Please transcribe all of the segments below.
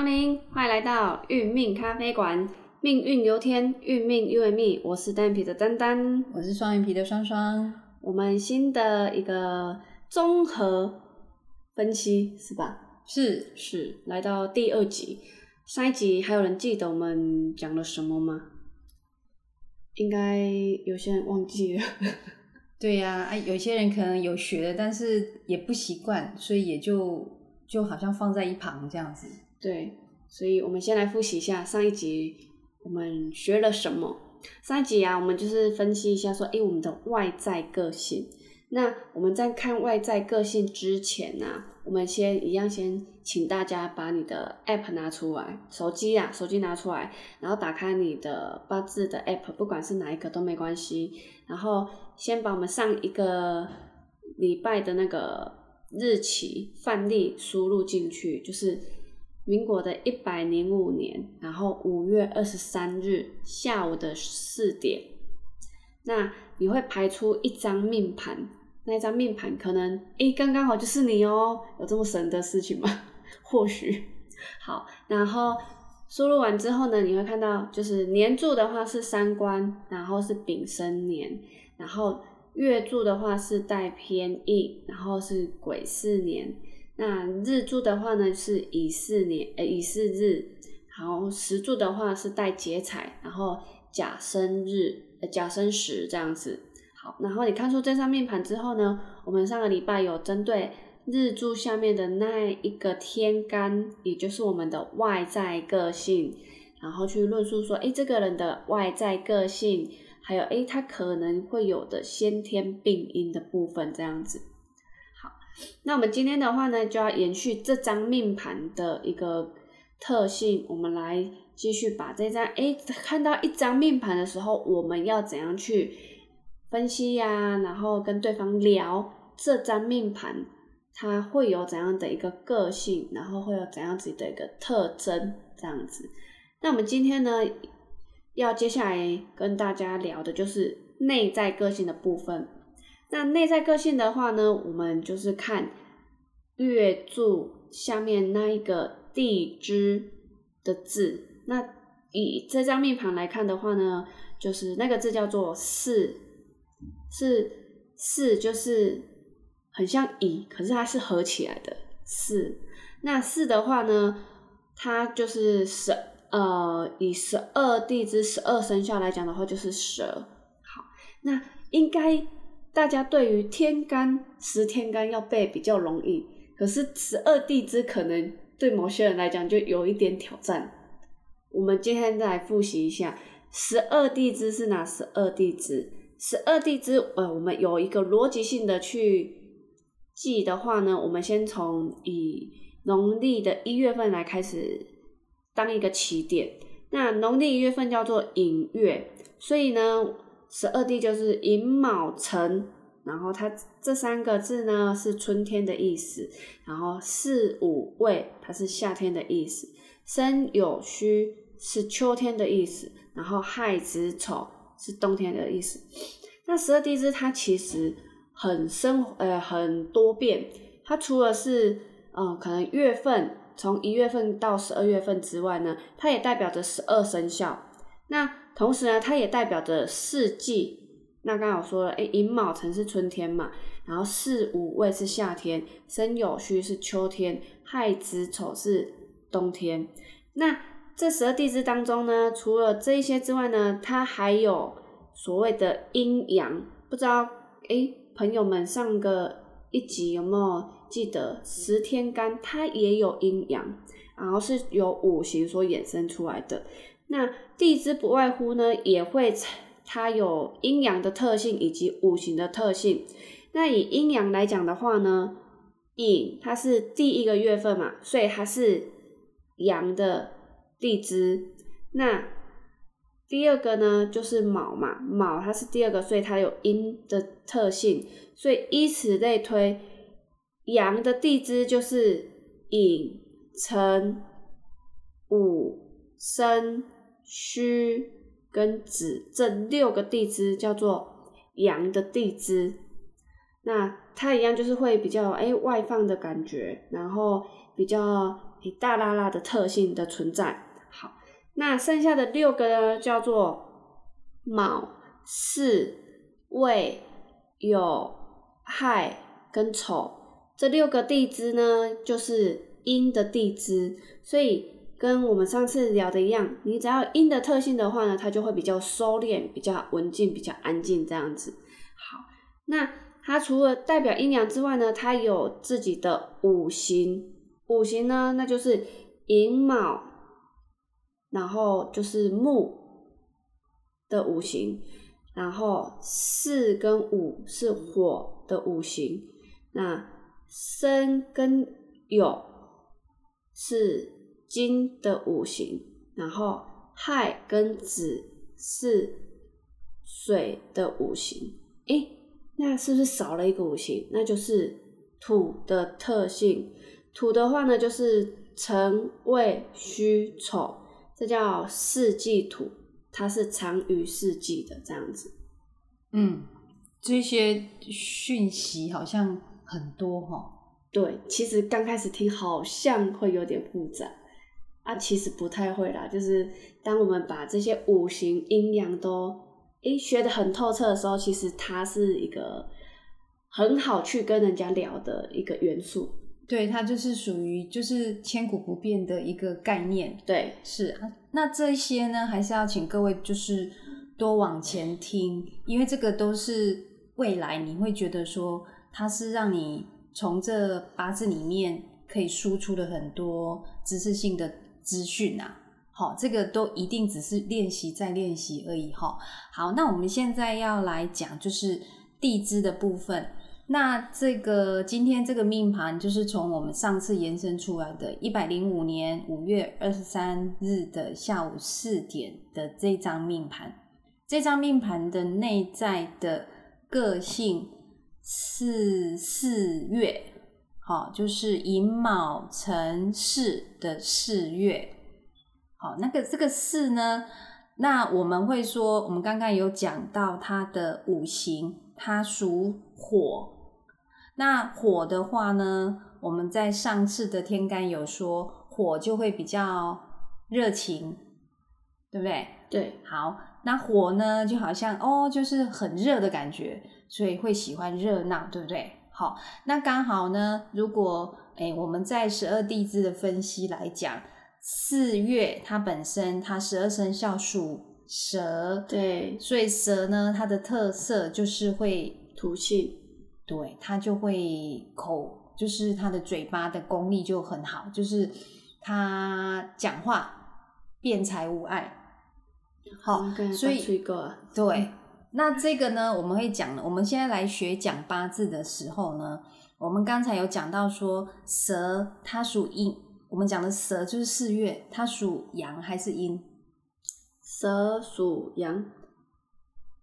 光临，欢迎来到运命咖啡馆。命运由天，运命由命。我是单眼皮的丹丹，我是双眼皮的双双。我们新的一个综合分析是吧？是是，来到第二集。上一集还有人记得我们讲了什么吗？应该有些人忘记了。对呀，啊，有些人可能有学，但是也不习惯，所以也就就好像放在一旁这样子。对，所以我们先来复习一下上一集我们学了什么。上一集啊，我们就是分析一下说，哎，我们的外在个性。那我们在看外在个性之前呢，我们先一样先请大家把你的 app 拿出来，手机啊，手机拿出来，然后打开你的八字的 app，不管是哪一个都没关系。然后先把我们上一个礼拜的那个日期范例输入进去，就是民国的一百零五年，然后五月二十三日下午的四点，那你会排出一张命盘，那一张命盘可能诶刚刚好就是你哦，有这么神的事情吗？或许好，然后。输入完之后呢，你会看到就是年柱的话是三官，然后是丙申年，然后月柱的话是带偏印，然后是癸巳年。那日柱的话呢是乙巳年，呃乙巳日，然后时柱的话是带劫财，然后甲申日，呃甲申时这样子。好，然后你看出这张命盘之后呢，我们上个礼拜有针对。日柱下面的那一个天干，也就是我们的外在个性，然后去论述说，哎，这个人的外在个性，还有哎，他可能会有的先天病因的部分，这样子。那我们今天的话呢，就要延续这张命盘的一个特性，我们来继续把这张，哎，看到一张命盘的时候，我们要怎样去分析呀？然后跟对方聊这张命盘。它会有怎样的一个个性，然后会有怎样子的一个特征，这样子。那我们今天呢，要接下来跟大家聊的就是内在个性的部分。那内在个性的话呢，我们就是看月柱下面那一个地支的字。那以这张命盘来看的话呢，就是那个字叫做巳，是巳，就是。很像乙，可是它是合起来的四。那四的话呢，它就是十呃，以十二地支十二生肖来讲的话，就是蛇。好，那应该大家对于天干十天干要背比较容易，可是十二地支可能对某些人来讲就有一点挑战。我们今天再来复习一下，十二地支是哪十二地支？十二地支呃，我们有一个逻辑性的去。记的话呢，我们先从以农历的一月份来开始当一个起点。那农历一月份叫做寅月，所以呢，十二地就是寅卯辰，然后它这三个字呢是春天的意思，然后巳午未它是夏天的意思，申酉戌是秋天的意思，然后亥子丑是冬天的意思。那十二地支它其实。很生呃很多变，它除了是嗯可能月份从一月份到十二月份之外呢，它也代表着十二生肖。那同时呢，它也代表着四季。那刚刚我说了，哎，寅卯辰是春天嘛，然后巳午未是夏天，申酉戌是秋天，亥子丑是冬天。那这十二地支当中呢，除了这一些之外呢，它还有所谓的阴阳，不知道哎。朋友们，上个一集有没有记得十天干它也有阴阳，然后是由五行所衍生出来的。那地支不外乎呢，也会它有阴阳的特性以及五行的特性。那以阴阳来讲的话呢，寅它是第一个月份嘛，所以它是阳的地支。那第二个呢，就是卯嘛，卯它是第二个，所以它有阴的特性，所以依此类推，阳的地支就是寅、辰、午、申、戌跟子这六个地支叫做阳的地支。那它一样就是会比较哎外放的感觉，然后比较诶大拉拉的特性的存在。好，那剩下的六个呢，叫做卯、巳、未、酉、亥跟丑。这六个地支呢，就是阴的地支，所以跟我们上次聊的一样，你只要阴的特性的话呢，它就会比较收敛、比较文静、比较安静这样子。好，那它除了代表阴阳之外呢，它有自己的五行。五行呢，那就是寅卯，然后就是木的五行，然后四跟五是火的五行，那申跟酉是金的五行，然后亥跟子是水的五行。诶，那是不是少了一个五行？那就是土的特性。土的话呢，就是辰、未、戌、丑，这叫四季土，它是长于四季的这样子。嗯，这些讯息好像很多哈。对，其实刚开始听好像会有点复杂啊，其实不太会啦。就是当我们把这些五行阴阳都诶学得很透彻的时候，其实它是一个很好去跟人家聊的一个元素。对，它就是属于就是千古不变的一个概念。对，是啊。那这些呢，还是要请各位就是多往前听，因为这个都是未来你会觉得说，它是让你从这八字里面可以输出的很多知识性的资讯啊。好，这个都一定只是练习再练习而已哈。好，那我们现在要来讲就是地支的部分。那这个今天这个命盘就是从我们上次延伸出来的，一百零五年五月二十三日的下午四点的这张命盘。这张命盘的内在的个性是四月，好，就是寅卯辰巳的四月。好，那个这个巳呢，那我们会说，我们刚刚有讲到它的五行，它属火。那火的话呢，我们在上次的天干有说，火就会比较热情，对不对？对，好，那火呢，就好像哦，就是很热的感觉，所以会喜欢热闹，对不对？好，那刚好呢，如果哎，我们在十二地支的分析来讲，四月它本身它十二生肖属蛇，对，所以蛇呢，它的特色就是会吐气。对它就会口，就是它的嘴巴的功力就很好，就是他讲话辩才无碍。好，所以对，那这个呢，我们会讲，我们现在来学讲八字的时候呢，我们刚才有讲到说蛇它属阴，我们讲的蛇就是四月，它属阳还是阴？蛇属阳。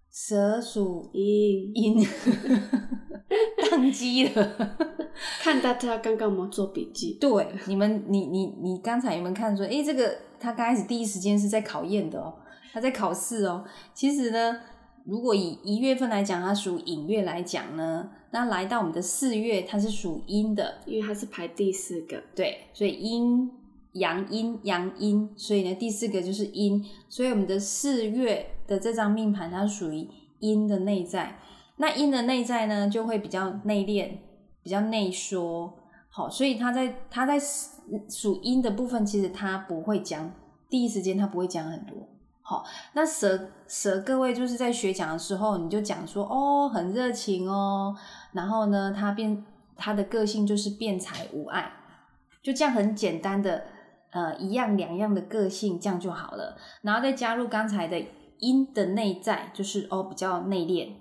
蛇属阴，阴，宕机了。看到他刚刚有没有做笔记？对，你们，你你你刚才有没有看说？哎，这个他刚开始第一时间是在考验的哦，他在考试哦。其实呢，如果以一月份来讲，它属寅月来讲呢，那来到我们的四月，它是属阴的，因为它是排第四个。对，所以阴。阳阴阳阴，所以呢，第四个就是阴，所以我们的四月的这张命盘，它属于阴的内在。那阴的内在呢，就会比较内敛，比较内缩。好，所以他在他在属阴的部分，其实他不会讲，第一时间他不会讲很多。好，那蛇蛇各位就是在学讲的时候，你就讲说哦，很热情哦，然后呢，他变他的个性就是变才无碍，就这样很简单的。呃，一样两样的个性，这样就好了。然后再加入刚才的阴的内在，就是哦比较内敛。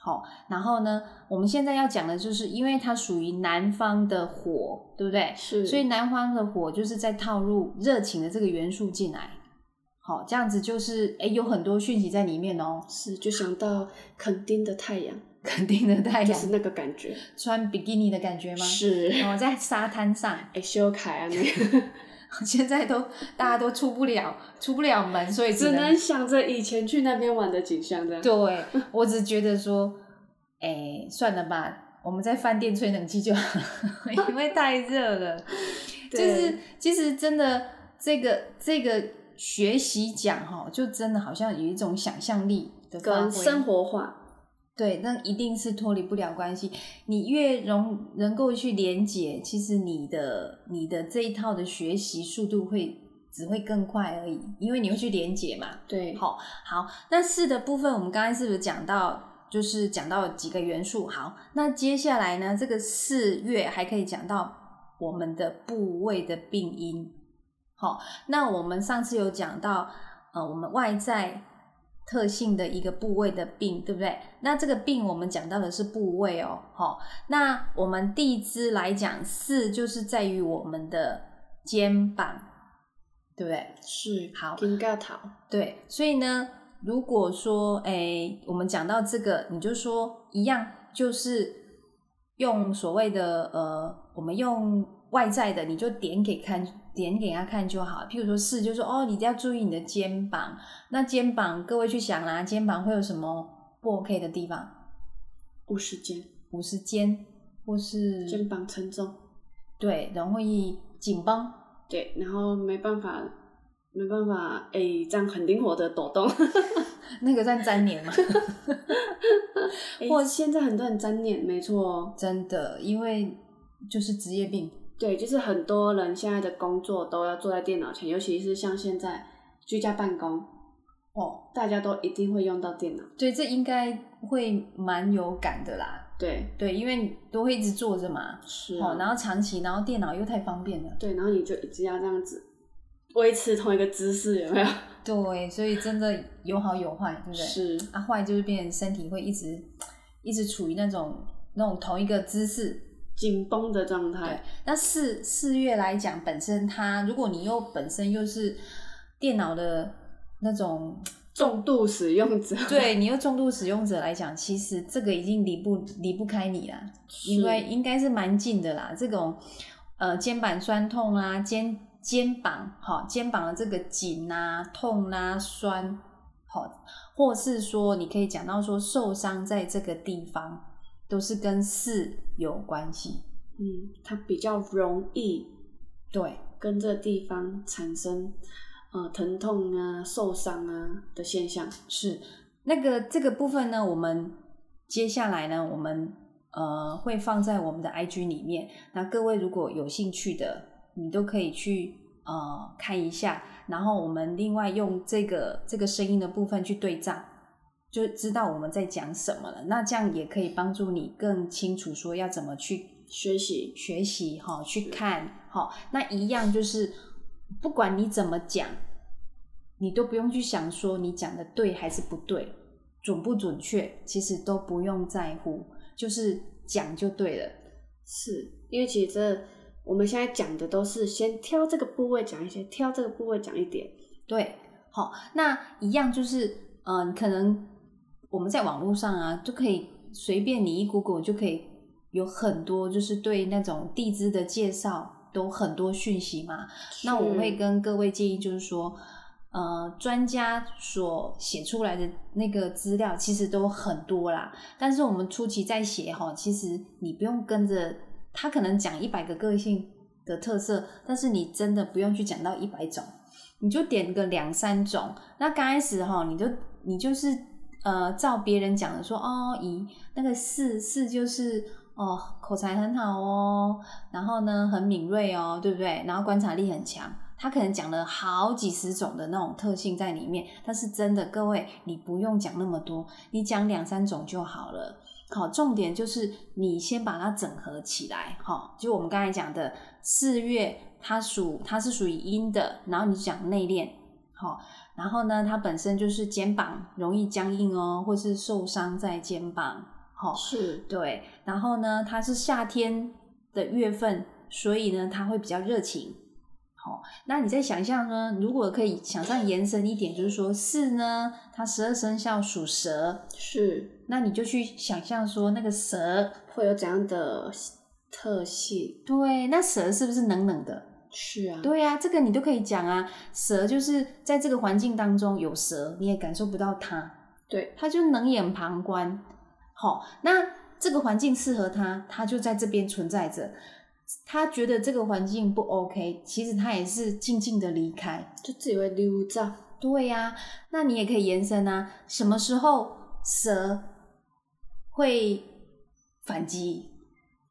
好，然后呢，我们现在要讲的就是，因为它属于南方的火，对不对？是。所以南方的火就是在套入热情的这个元素进来。好，这样子就是哎，有很多讯息在里面哦。是，就想到肯定的太阳，肯定的太阳，就是那个感觉，穿比基尼的感觉吗？是。哦，在沙滩上，哎，修凯啊那个。现在都大家都出不了出不了门，所以只能想着以前去那边玩的景象的。对，我只觉得说，哎，算了吧，我们在饭店吹冷气就好了，因为太热了。就是其实真的这个这个学习讲哈，就真的好像有一种想象力的发挥跟生活化，对，那一定是脱离不了关系。你越容能够去连接，其实你的你的这一套的学习速度会只会更快而已，因为你会去连接嘛。对，好，好，那四的部分，我们刚才是不是讲到，就是讲到几个元素？好，那接下来呢，这个四月还可以讲到我们的部位的病因。好，那我们上次有讲到，呃，我们外在特性的一个部位的病，对不对？那这个病我们讲到的是部位哦。好，那我们地支来讲，四就是在于我们的肩膀，对不对？是好肩盖头，对，所以呢，如果说，哎，我们讲到这个，你就说一样，就是用所谓的呃，我们用外在的，你就点给看，点给他看就好。譬如说是，就说哦，你要注意你的肩膀。那肩膀，各位去想啦，肩膀会有什么不 OK 的地方？五十肩，五十肩，或是肩膀沉重，对，容易紧绷。对，然后没办法，没办法，哎、这样很灵活的抖动。那个算粘连吗？或现在很多人粘脸，没错哦，真的，因为就是职业病。对，就是很多人现在的工作都要坐在电脑前，尤其是像现在居家办公，哦，大家都一定会用到电脑。对，这应该会蛮有感的啦。对，对，因为你都会一直坐着嘛，哦，是啊，然后长期，然后电脑又太方便了。对，然后你就一直要这样子维持同一个姿势，有没有？对，所以真的有好有坏，对不对？是，啊，坏就是变身体会一直一直处于那种那种同一个姿势。紧绷的状态。，那四四月来讲，本身它如果你又本身又是电脑的那种重度使用者，对你又重度使用者来讲，其实这个已经离不离不开你了，因为应该是蛮近的啦。这种呃肩膀酸痛啊，肩肩膀好、肩膀的这个紧啊、痛啊、酸好、或是说你可以讲到说受伤在这个地方，都是跟四有关系。嗯，它比较容易对，跟这个地方产生呃疼痛啊、受伤啊的现象。是那个这个部分呢，我们接下来呢，我们呃会放在我们的 IG 里面。那各位如果有兴趣的，你都可以去呃看一下，然后我们另外用这个这个声音的部分去对照，就知道我们在讲什么了。那这样也可以帮助你更清楚说要怎么去学习学习哈，去看哈。那一样就是，不管你怎么讲，你都不用去想说你讲的对还是不对，准不准确，其实都不用在乎，就是讲就对了。是因为其实这我们现在讲的都是先挑这个部位讲一些，挑这个部位讲一点。对，好，那一样就是，嗯、呃，可能我们在网络上啊，就可以随便你一 Google 就可以有很多，就是对那种地支的介绍都很多讯息嘛。那我会跟各位建议，就是说，呃，专家所写出来的那个资料其实都很多啦，但是我们初期在写哈，其实你不用跟着他可能讲一百个个性的特色，但是你真的不用去讲到一百种，你就点个两三种。那刚开始哈，你就你就是呃，照别人讲的说哦，咦，那个四四就是哦，口才很好哦，然后呢很敏锐哦，对不对？然后观察力很强。他可能讲了好几十种的那种特性在里面，但是真的各位，你不用讲那么多，你讲两三种就好了。好，重点就是你先把它整合起来。好，就我们刚才讲的四月，它属它是属于阴的，然后你讲内敛，好，然后呢，它本身就是肩膀容易僵硬哦，或是受伤在肩膀。好，是对，然后呢，它是夏天的月份，所以呢，它会比较热情。好，那你再想象呢？如果可以想象延伸一点，就是说四呢，它十二生肖属蛇，是那你就去想象说那个蛇，会有怎样的特性？对，那蛇是不是冷冷的？是啊，对呀、啊，这个你都可以讲啊。蛇就是在这个环境当中有蛇，你也感受不到它，对，它就冷眼旁观。好，那这个环境适合它，它就在这边存在着。他觉得这个环境不 OK，其实他也是静静的离开。就自己会溜走。对呀、那你也可以延伸啊，什么时候蛇会反击？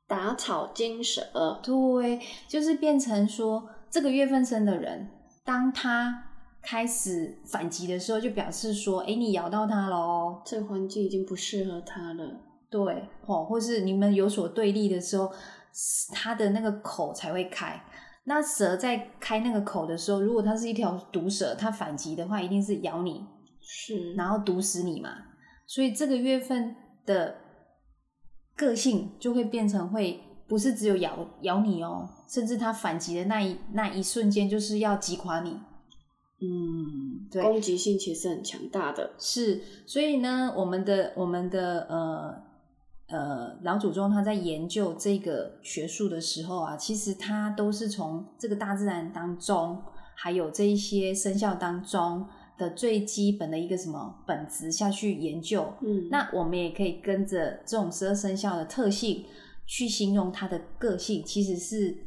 打草惊蛇，对，就是变成说，这个月份生的人，当他开始反击的时候，就表示说，哎，你咬到他喽。这个环境已经不适合他了。对，哦，或是你们有所对立的时候，他的那个口才会开。那蛇在开那个口的时候，如果它是一条毒蛇，它反击的话，一定是咬你，是，然后毒死你嘛。所以这个月份的个性就会变成会不是只有咬咬你哦，甚至它反击的那一那一瞬间就是要击垮你。嗯，对攻击性其实很强大的。是，所以呢，我们的我们的呃呃老祖宗他在研究这个学术的时候啊，其实他都是从这个大自然当中，还有这一些生肖当中的最基本的一个什么本质下去研究。嗯，那我们也可以跟着这种十二生肖的特性去形容它的个性，其实是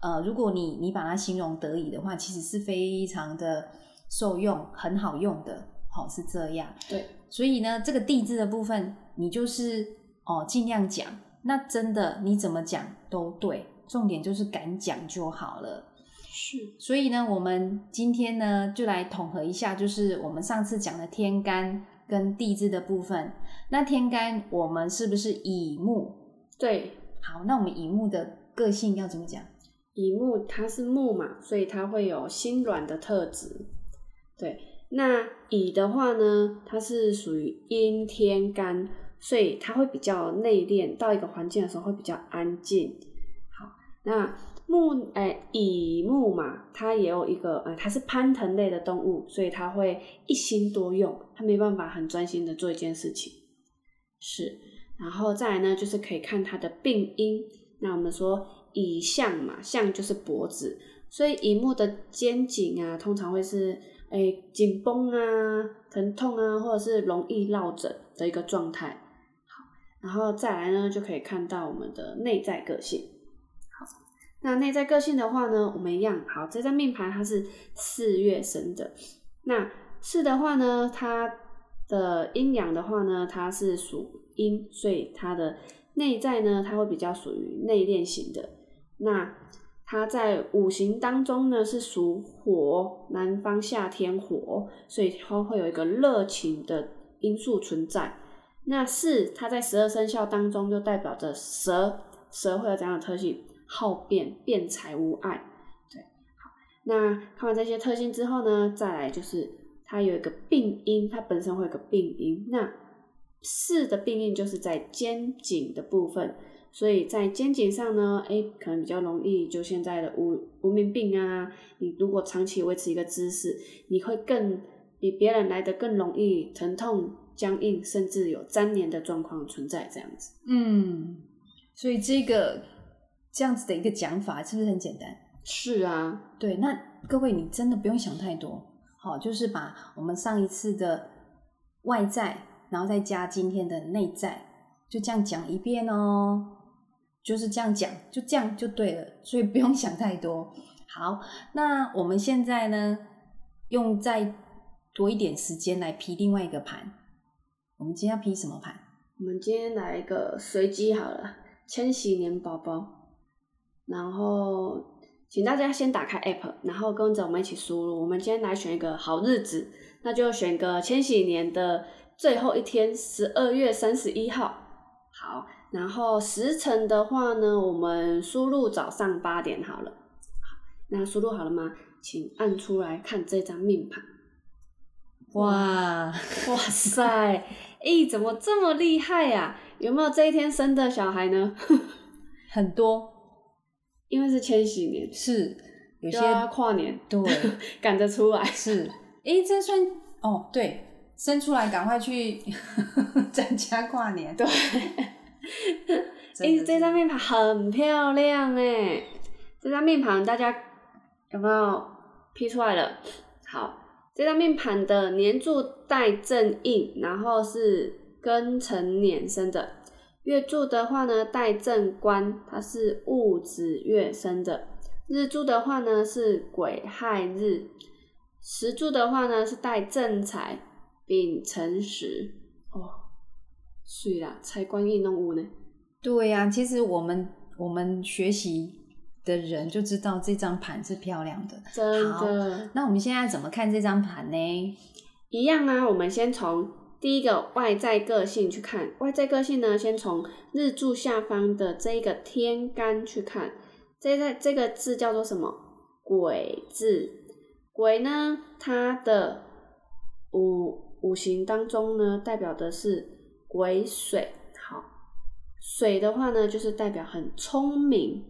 呃，如果你你把它形容得宜的话，其实是非常的受用，很好用的，好、是这样。对，所以呢，这个地支的部分，你就是哦尽量讲，那真的你怎么讲都对，重点就是敢讲就好了。是，所以呢，我们今天呢就来统合一下，就是我们上次讲的天干跟地支的部分。那天干我们是不是乙木？对，好，那我们乙木的个性要怎么讲？乙木它是木嘛，所以它会有心软的特质。对，那乙的话呢，它是属于阴天干，所以它会比较内敛，到一个环境的时候会比较安静。那木哎、乙木嘛，它也有一个呃，它是攀藤类的动物，所以它会一心多用，它没办法很专心的做一件事情。是，然后再来呢，就是可以看它的病因。那我们说乙项嘛，项就是脖子，所以乙木的肩颈啊，通常会是诶紧绷啊、疼痛啊，或者是容易落枕的一个状态。好，然后再来呢，就可以看到我们的内在个性。那内在个性的话呢，我们一样好，这张命盘它是四月生的，那四的话呢，它的阴阳的话呢，它是属阴，所以它的内在呢，它会比较属于内敛型的。那它在五行当中呢是属火，南方夏天火，所以它会有一个热情的因素存在。那四，它在十二生肖当中就代表着蛇，蛇会有怎样的特性？好变，辩才无碍。对，好，那看完这些特性之后呢，再来就是它有一个病因，它本身会有个病因。那四的病因就是在肩颈的部分，所以在肩颈上呢，哎，可能比较容易就现在的无无名病啊。你如果长期维持一个姿势，你会更比别人来的更容易疼痛、僵硬，甚至有粘连的状况存在。这样子，嗯，所以这个这样子的一个讲法是不是很简单？是啊，对，那各位你真的不用想太多，好，就是把我们上一次的外在，然后再加今天的内在，就这样讲一遍哦，就是这样讲，就这样就对了，所以不用想太多。好，那我们现在呢，用再多一点时间来批另外一个盘。我们今天要批什么盘？我们今天来一个随机好了，千禧年宝宝，然后请大家先打开 app，然后跟着我们一起输入。我们今天来选一个好日子，那就选个千禧年的最后一天，十二月三十一号。好，然后时辰的话呢，我们输入早上八点好了。好，那输入好了吗？请按出来看这张命盘。哇，哇塞，咦，怎么这么厉害呀、有没有这一天生的小孩呢？很多因为是千禧年，是有些跨年，对。赶着出来。是，诶，这算哦，对，生出来赶快去 参加跨年。对，哎、这张面盘很漂亮哎，这张面盘大家有没有 P 出来了？好，这张面盘的年柱带正印，然后是庚辰年生的，月柱的话呢，带正官，它是戊子月生的；日柱的话呢，是癸亥日；时柱的话呢，是带正财，丙辰时。哦，水啦，财官运动五呢？对呀、其实我们我们学习的人就知道这张盘是漂亮的。真的，那我们现在怎么看这张盘呢？一样啊。我们先从第一个外在个性去看，外在个性呢，先从日柱下方的这一个天干去看。这在这个字叫做什么？癸字。癸呢，它的五五行当中呢，代表的是癸水。好，水的话呢，就是代表很聪明。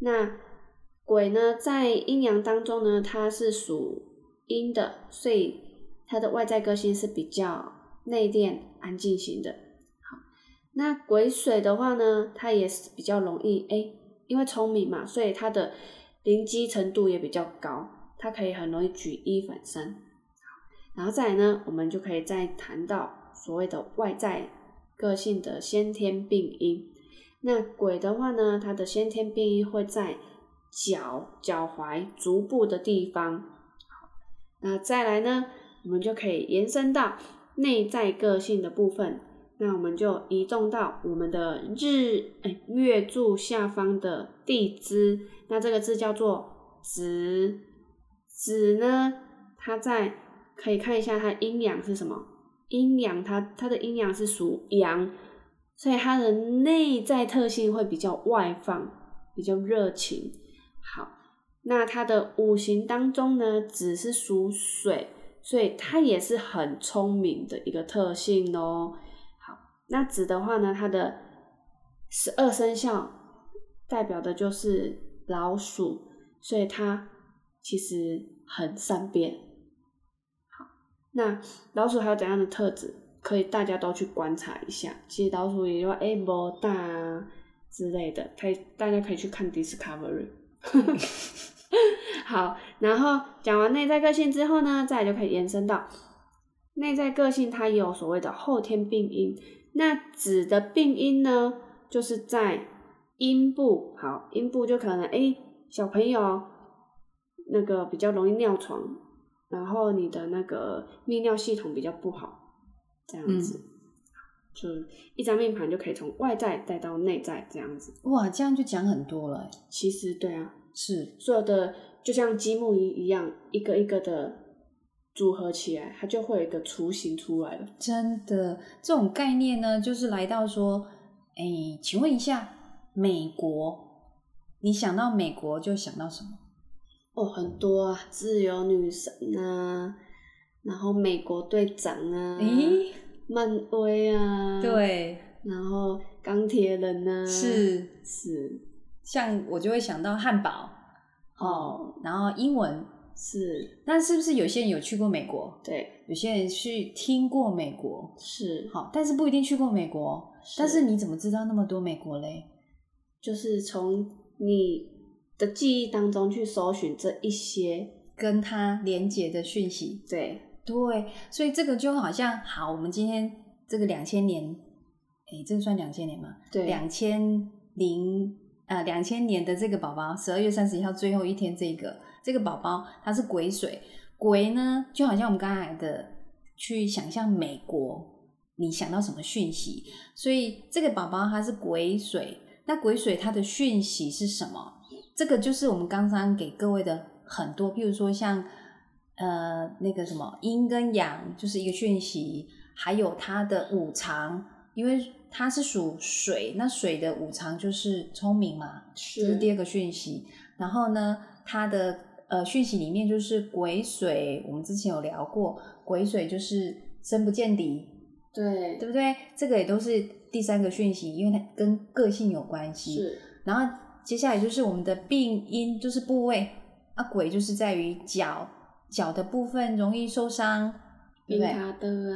那鬼呢，在阴阳当中呢，它是属阴的，所以它的外在个性是比较内敛、安静型的。好，那癸水的话呢，它也是比较容易哎、因为聪明嘛，所以它的灵机程度也比较高，它可以很容易举一反三。然后再来呢，我们就可以再谈到所谓的外在个性的先天病因。那鬼的话呢，它的先天病因会在脚、脚踝、足部的地方。那再来呢，我们就可以延伸到内在个性的部分。那我们就移动到我们的日哎月柱下方的地支，那这个字叫做子。子呢，它在可以看一下它阴阳是什么？阴阳它它的阴阳是属阳，所以它的内在特性会比较外放，比较热情。好，那它的五行当中呢，子是属水，所以它也是很聪明的一个特性哦。好，那子的话呢，它的十二生肖代表的就是老鼠，所以它其实很善变。好那老鼠还有怎样的特质？可以大家都去观察一下。其实老鼠也就哎不大啊之类的，可以大家可以去看 Discovery。好，然后讲完内在个性之后呢，再来就可以延伸到内在个性，它也有所谓的后天病因。那指的病因呢，就是在阴部。好，阴部就可能哎小朋友那个比较容易尿床，然后你的那个泌尿系统比较不好，这样子，就一张命盘就可以从外在带到内在这样子。哇，这样就讲很多了。其实对啊，是，所有的就像积木一一样，一个一个的组合起来，它就会有一个雏形出来了。真的，这种概念呢，就是来到说，哎，请问一下，美国，你想到美国就想到什么？哦，很多啊，自由女神啊，然后美国队长啊，咦，漫威啊，，对，然后钢铁人啊，是，是像我就会想到汉堡，哦，然后英文。是，但是不是有些人有去过美国？对，有些人去听过美国，是，好，但是不一定去过美国。但是你怎么知道那么多美国嘞？就是从你的记忆当中去搜寻这一些，跟它连接的讯息，对，对，所以这个就好像好，我们今天这个两千年，哎，这个算两千年吗？对，两千零呃两千年的这个宝宝，十二月三十一号最后一天，这个这个宝宝它是癸水，癸呢就好像我们刚才的去想象美国，你想到什么讯息？所以这个宝宝它是癸水，那癸水它的讯息是什么？这个就是我们刚刚给各位的很多，譬如说像呃那个什么阴跟阳，就是一个讯息，还有它的五常，因为它是属水，那水的五常就是聪明嘛，这是第二个讯息。然后呢，它的呃讯息里面就是癸水，我们之前有聊过，癸水就是深不见底，对，对不对？这个也都是第三个讯息，因为它跟个性有关系。是，然后接下来就是我们的病因，就是部位啊，癸就是在于脚脚的部分容易受伤，对不对？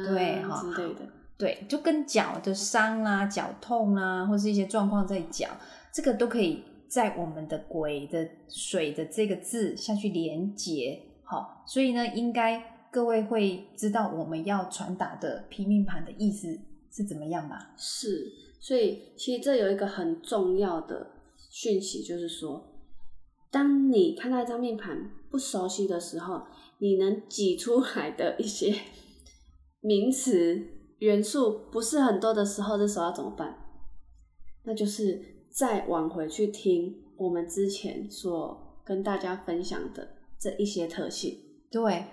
对哈之类的，对，就跟脚的伤啊、脚痛啊，或是一些状况在脚，这个都可以在我们的“鬼”的水的这个字下去连接。好，所以呢，应该各位会知道我们要传达的拼命盘的意思是怎么样吧？是，所以其实这有一个很重要的讯息，就是说，当你看到一张命盘不熟悉的时候，你能挤出来的一些 名词元素不是很多的时候，这时候要怎么办？那就是再往回去听我们之前所跟大家分享的这一些特性。对，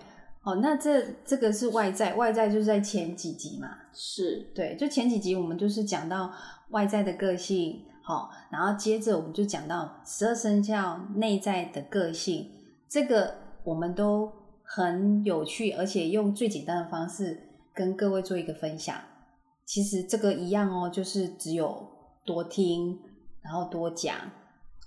哦，那这这个是外在，外在就是在前几集嘛。是对，就前几集我们就是讲到外在的个性，好，然后接着我们就讲到十二生肖内在的个性，这个我们都很有趣，而且用最简单的方式跟各位做一个分享。其实这个一样哦，就是只有多听，然后多讲。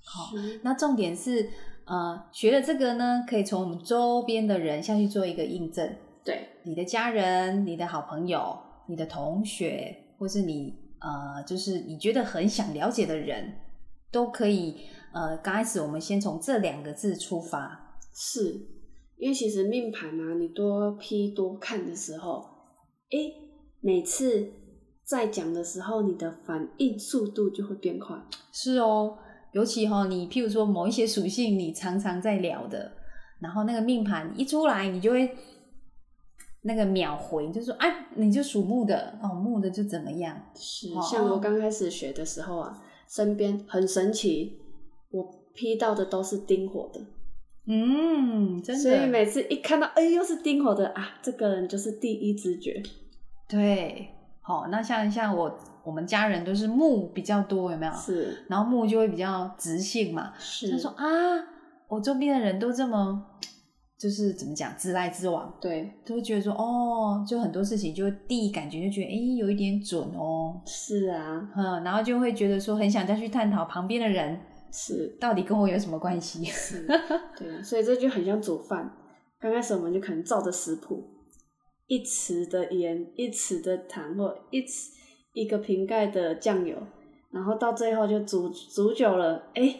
好，是那重点是，呃，学了这个呢，可以从我们周边的人下去做一个印证。对，你的家人、你的好朋友、你的同学，或是你呃，就是你觉得很想了解的人，都可以。呃，刚开始我们先从这两个字出发。是因为其实命盘啊，你多批多看的时候，诶，每次在讲的时候，你的反应速度就会变快。是哦，尤其哈、你譬如说某一些属性，你常常在聊的，然后那个命盘一出来，你就会那个秒回，就说哎，你就属木的哦，木的就怎么样？哦是像我刚开始学的时候啊，身边很神奇，我批到的都是丁火的，嗯，真的。所以每次一看到，哎，又是丁火的啊，这个人就是第一直觉。对，好，那像像我我们家人都是木比较多，有没有？是然后木就会比较直性嘛。是，他说啊，我周边的人都这么，就是怎么讲，自来直往，对，都会觉得说，哦，就很多事情就第一感觉就觉得，哎，有一点准哦，是啊，嗯，然后就会觉得说，很想再去探讨旁边的人是到底跟我有什么关系。是，对啊，所以这就很像煮饭。刚开始我们就可能照着食谱，一匙的盐，一匙的糖，或一匙一个瓶盖的酱油，然后到最后就煮煮久了，哎，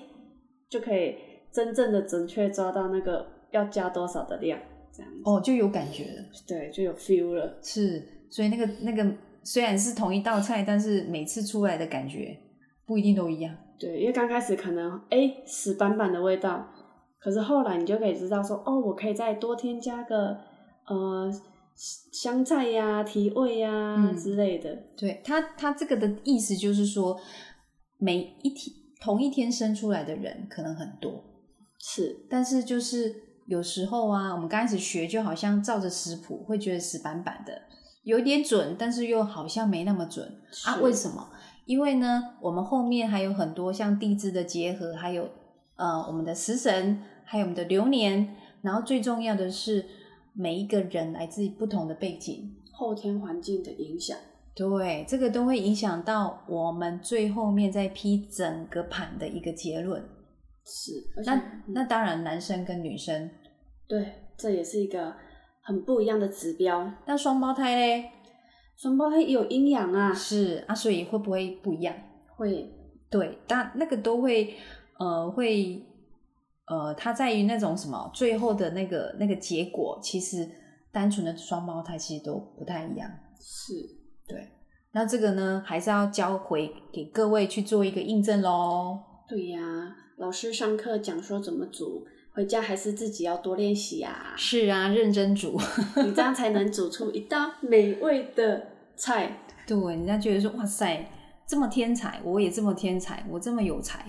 就可以真正的准确抓到那个要加多少的量，这样子。哦，就有感觉了，对，就有 feel 了。是，所以那个那个虽然是同一道菜，但是每次出来的感觉不一定都一样。对，因为刚开始可能哎死板板的味道，可是后来你就可以知道说，哦，我可以再多添加个呃香菜呀、提味呀、嗯之类的。对他，他这个的意思就是说，每一天同一天生出来的人可能很多，是，但是就是有时候啊，我们刚开始学就好像照着食谱，会觉得死板板的，有点准，但是又好像没那么准啊？为什么？因为呢，我们后面还有很多像地支的结合，还有呃我们的食神，还有我们的流年，然后最重要的是每一个人来自于不同的背景，后天环境的影响。对，这个都会影响到我们最后面在批整个盘的一个结论。是，那嗯那当然，男生跟女生，对，这也是一个很不一样的指标。那双胞胎嘞双胞胎也有阴阳啊，是啊，所以会不会不一样？会对，但那个都会呃会呃，它在于那种什么最后的那个那个结果，其实单纯的双胞胎其实都不太一样。是对，那这个呢，还是要交回给各位去做一个印证喽。对呀、老师上课讲说怎么煮，回家还是自己要多练习呀、是啊，认真煮。你这样才能煮出一道美味的菜。对，人家觉得说哇塞，这么天才，我也这么天才，我这么有才，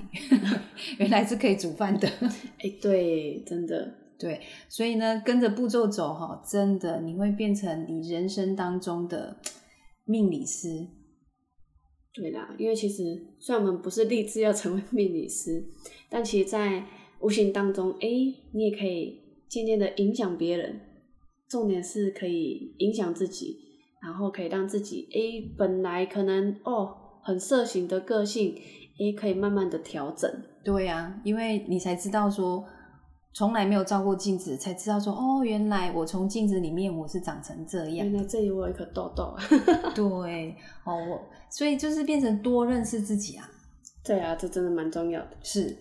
原来是可以煮饭的。哎、对，真的对，所以呢，跟着步骤走哈，真的你会变成你人生当中的命理师。对啦，因为其实虽然我们不是立志要成为命理师，但其实，在无形当中，哎、你也可以渐渐的影响别人。重点是可以影响自己，然后可以让自己，哎、本来可能哦很色情的个性，也、可以慢慢的调整。对呀、因为你才知道说，从来没有照过镜子，才知道说，哦，原来我从镜子里面我是长成这样原。来这里我有一颗痘痘。对，哦，我所以就是变成多认识自己啊。对啊，这真的蛮重要的。是，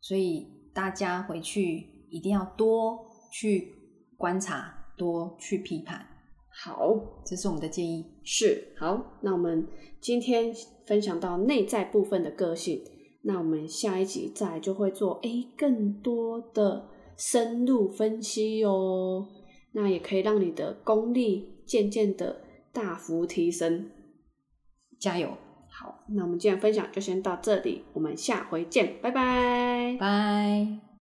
所以大家回去一定要多去观察，多去批判。好，这是我们的建议。是好，那我们今天分享到内在部分的个性，那我们下一集再来就会做诶更多的深入分析哦，那也可以让你的功力渐渐的大幅提升。加油，好，那我们今天分享就先到这里，我们下回见，拜拜。拜。